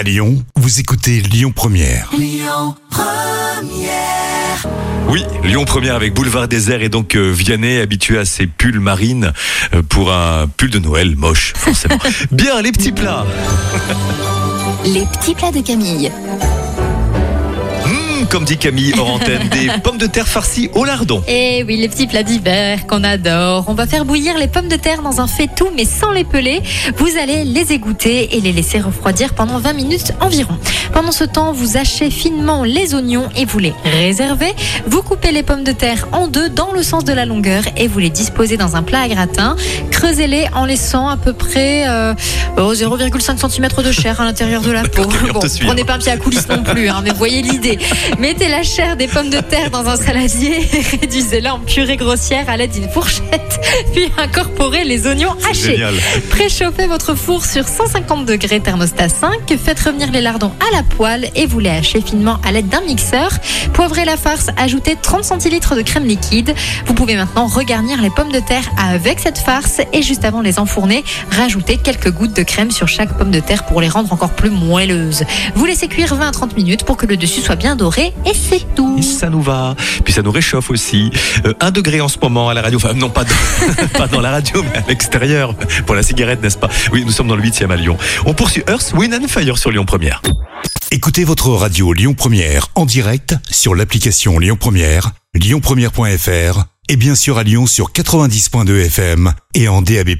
À Lyon, vous écoutez Lyon Première. Oui, Lyon Première avec Boulevard Désert et donc euh, Vianney habitué à ses pulls marines euh, pour un pull de Noël moche, forcément. Bien, les petits plats. Les petits plats de Camille. Comme dit Camille hors antenne, des pommes de terre farcies au lardon. Et oui, les petits plats d'hiver qu'on adore. On va faire bouillir les pommes de terre dans un faitout, mais sans les peler. Vous allez les égoutter et les laisser refroidir pendant 20 minutes environ. Pendant ce temps, vous hachez finement les oignons et vous les réservez. Vous coupez les pommes de terre en deux dans le sens de la longueur et vous les disposez dans un plat à gratin. Creusez-les en laissant à peu près euh, oh, 0,5 cm de chair à l'intérieur de la peau. Camille, on Bon, hein. prenez pas un pied à coulisses non plus, hein, mais voyez l'idée. Mettez la chair des pommes de terre dans un saladier et réduisez-la en purée grossière à l'aide d'une fourchette, puis incorporez les oignons hachés. Génial. Préchauffez votre four sur 150 degrés thermostat 5, faites revenir les lardons à la poêle et vous les hachez finement à l'aide d'un mixeur. Poivrez la farce, ajoutez 30 centilitres de crème liquide. Vous pouvez maintenant regarnir les pommes de terre avec cette farce et juste avant les enfourner, rajoutez quelques gouttes de crème sur chaque pomme de terre pour les rendre encore plus moelleuses. Vous laissez cuire 20 à 30 minutes pour que le dessus soit bien doré et c'est tout. Et ça nous va. Puis ça nous réchauffe aussi. Euh, un degré en ce moment à la radio. Enfin, non, pas dans, pas dans la radio, mais à l'extérieur. Pour la cigarette, n'est-ce pas? Oui, nous sommes dans le 8e à Lyon. On poursuit Earth, Wind and Fire sur Lyon Première. Écoutez votre radio Lyon Première en direct sur l'application Lyon Première, lyonpremière.fr et bien sûr à Lyon sur 90.2 FM et en DAB+.